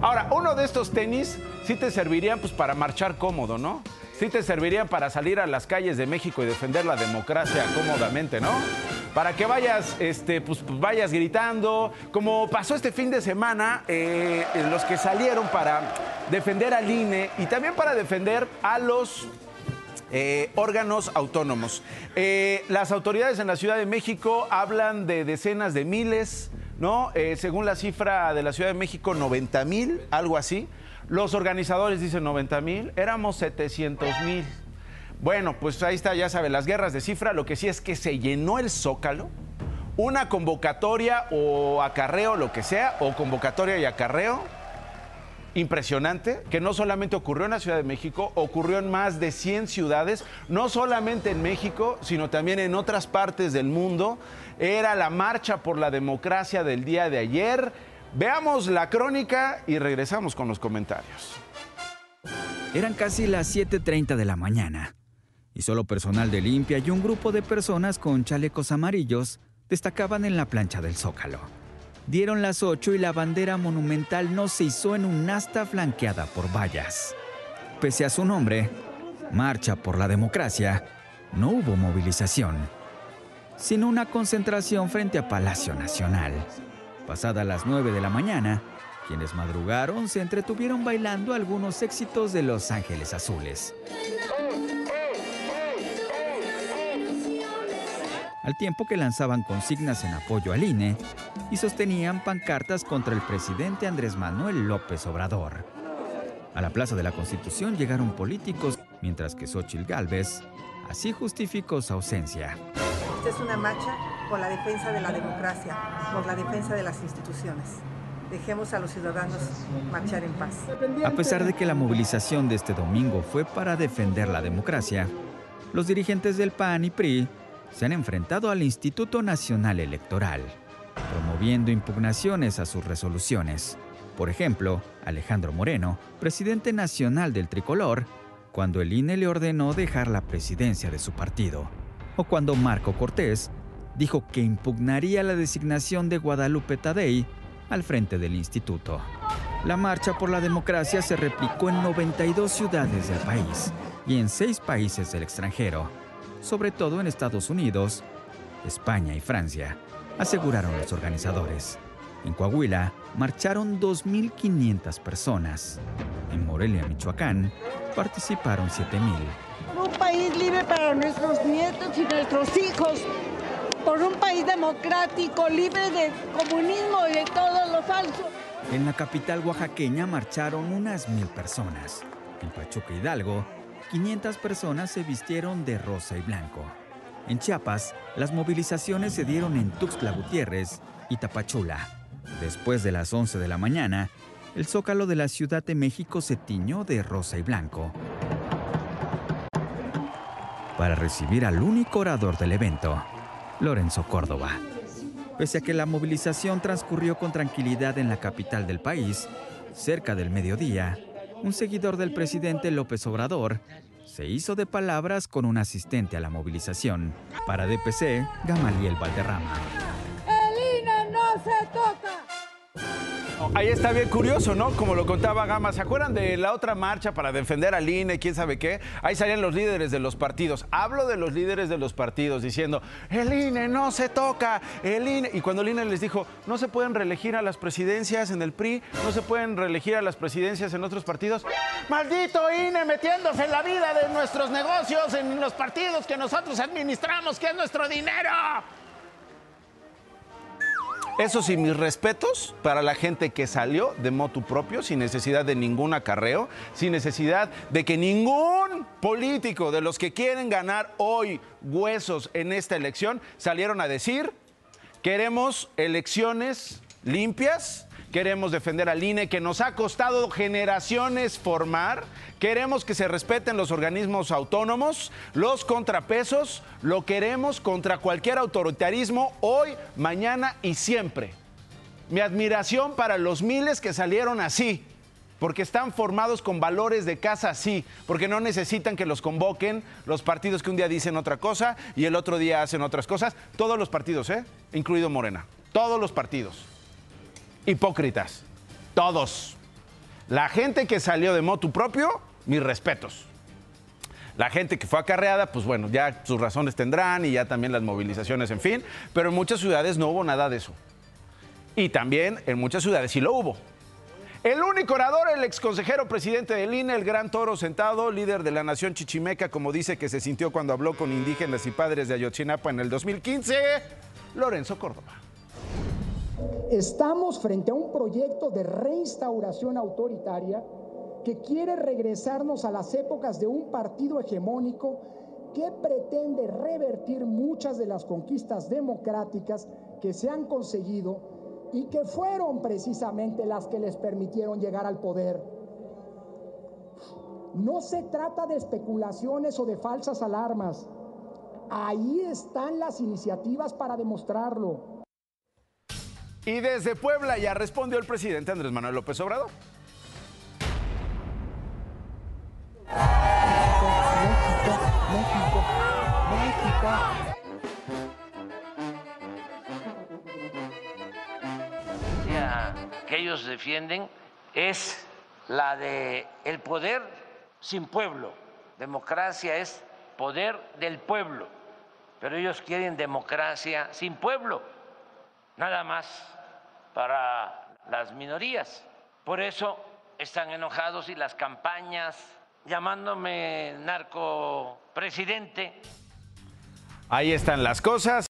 Ahora, uno de estos tenis sí te servirían pues para marchar cómodo, ¿no? Sí te servirían para salir a las calles de México y defender la democracia cómodamente, ¿no? Para que vayas, este, pues, vayas gritando, como pasó este fin de semana, eh, los que salieron para defender al INE y también para defender a los eh, órganos autónomos. Eh, las autoridades en la Ciudad de México hablan de decenas de miles, ¿no? Eh, según la cifra de la Ciudad de México, 90 mil, algo así. Los organizadores dicen 90 mil, éramos 700 mil. Bueno, pues ahí está, ya sabe, las guerras de cifra. Lo que sí es que se llenó el zócalo. Una convocatoria o acarreo, lo que sea, o convocatoria y acarreo impresionante que no solamente ocurrió en la Ciudad de México, ocurrió en más de 100 ciudades, no solamente en México, sino también en otras partes del mundo. Era la marcha por la democracia del día de ayer. Veamos la crónica y regresamos con los comentarios. Eran casi las 7.30 de la mañana y solo personal de limpia y un grupo de personas con chalecos amarillos destacaban en la plancha del Zócalo. Dieron las 8 y la bandera monumental no se izó en un asta flanqueada por vallas. Pese a su nombre, Marcha por la Democracia, no hubo movilización, sino una concentración frente a Palacio Nacional. Pasada las 9 de la mañana, quienes madrugaron se entretuvieron bailando algunos éxitos de Los Ángeles Azules. Al tiempo que lanzaban consignas en apoyo al INE y sostenían pancartas contra el presidente Andrés Manuel López Obrador. A la Plaza de la Constitución llegaron políticos, mientras que Xochitl Gálvez así justificó su ausencia. Esta es una marcha por la defensa de la democracia, por la defensa de las instituciones. Dejemos a los ciudadanos marchar en paz. A pesar de que la movilización de este domingo fue para defender la democracia, los dirigentes del PAN y PRI se han enfrentado al Instituto Nacional Electoral, promoviendo impugnaciones a sus resoluciones. Por ejemplo, Alejandro Moreno, presidente nacional del Tricolor, cuando el INE le ordenó dejar la presidencia de su partido, o cuando Marco Cortés dijo que impugnaría la designación de Guadalupe Tadei al frente del instituto. La marcha por la democracia se replicó en 92 ciudades del país y en seis países del extranjero sobre todo en Estados Unidos, España y Francia, aseguraron los organizadores. En Coahuila marcharon 2.500 personas. En Morelia, Michoacán, participaron 7.000. Por un país libre para nuestros nietos y nuestros hijos. Por un país democrático, libre de comunismo y de todo lo falso. En la capital oaxaqueña marcharon unas mil personas. En Pachuca Hidalgo 500 personas se vistieron de rosa y blanco. En Chiapas, las movilizaciones se dieron en Tuxtla Gutiérrez y Tapachula. Después de las 11 de la mañana, el zócalo de la Ciudad de México se tiñó de rosa y blanco para recibir al único orador del evento, Lorenzo Córdoba. Pese a que la movilización transcurrió con tranquilidad en la capital del país, cerca del mediodía, un seguidor del presidente López Obrador se hizo de palabras con un asistente a la movilización. Para DPC, Gamaliel Valderrama. Ahí está bien curioso, ¿no? Como lo contaba Gama. ¿Se acuerdan de la otra marcha para defender al INE, quién sabe qué? Ahí salían los líderes de los partidos. Hablo de los líderes de los partidos diciendo, el INE no se toca, el INE. Y cuando el INE les dijo, no se pueden reelegir a las presidencias en el PRI, no se pueden reelegir a las presidencias en otros partidos. Maldito INE metiéndose en la vida de nuestros negocios, en los partidos que nosotros administramos, que es nuestro dinero. Eso sí, mis respetos para la gente que salió de motu propio, sin necesidad de ningún acarreo, sin necesidad de que ningún político de los que quieren ganar hoy huesos en esta elección salieron a decir, queremos elecciones limpias, queremos defender al INE, que nos ha costado generaciones formar, queremos que se respeten los organismos autónomos, los contrapesos, lo queremos contra cualquier autoritarismo hoy, mañana y siempre. Mi admiración para los miles que salieron así, porque están formados con valores de casa así, porque no necesitan que los convoquen los partidos que un día dicen otra cosa y el otro día hacen otras cosas. Todos los partidos, ¿eh? Incluido Morena. Todos los partidos hipócritas. Todos. La gente que salió de motu propio, mis respetos. La gente que fue acarreada, pues bueno, ya sus razones tendrán y ya también las movilizaciones, en fin. Pero en muchas ciudades no hubo nada de eso. Y también en muchas ciudades sí lo hubo. El único orador, el exconsejero presidente del INE, el gran toro sentado, líder de la nación chichimeca, como dice que se sintió cuando habló con indígenas y padres de Ayotzinapa en el 2015, Lorenzo Córdoba. Estamos frente a un proyecto de reinstauración autoritaria que quiere regresarnos a las épocas de un partido hegemónico que pretende revertir muchas de las conquistas democráticas que se han conseguido y que fueron precisamente las que les permitieron llegar al poder. No se trata de especulaciones o de falsas alarmas. Ahí están las iniciativas para demostrarlo. Y desde Puebla ya respondió el presidente Andrés Manuel López Obrador. México, México, que ellos defienden es la de el poder sin pueblo. Democracia es poder del pueblo, pero ellos quieren democracia sin pueblo, nada más para las minorías. Por eso están enojados y las campañas llamándome narco presidente. Ahí están las cosas.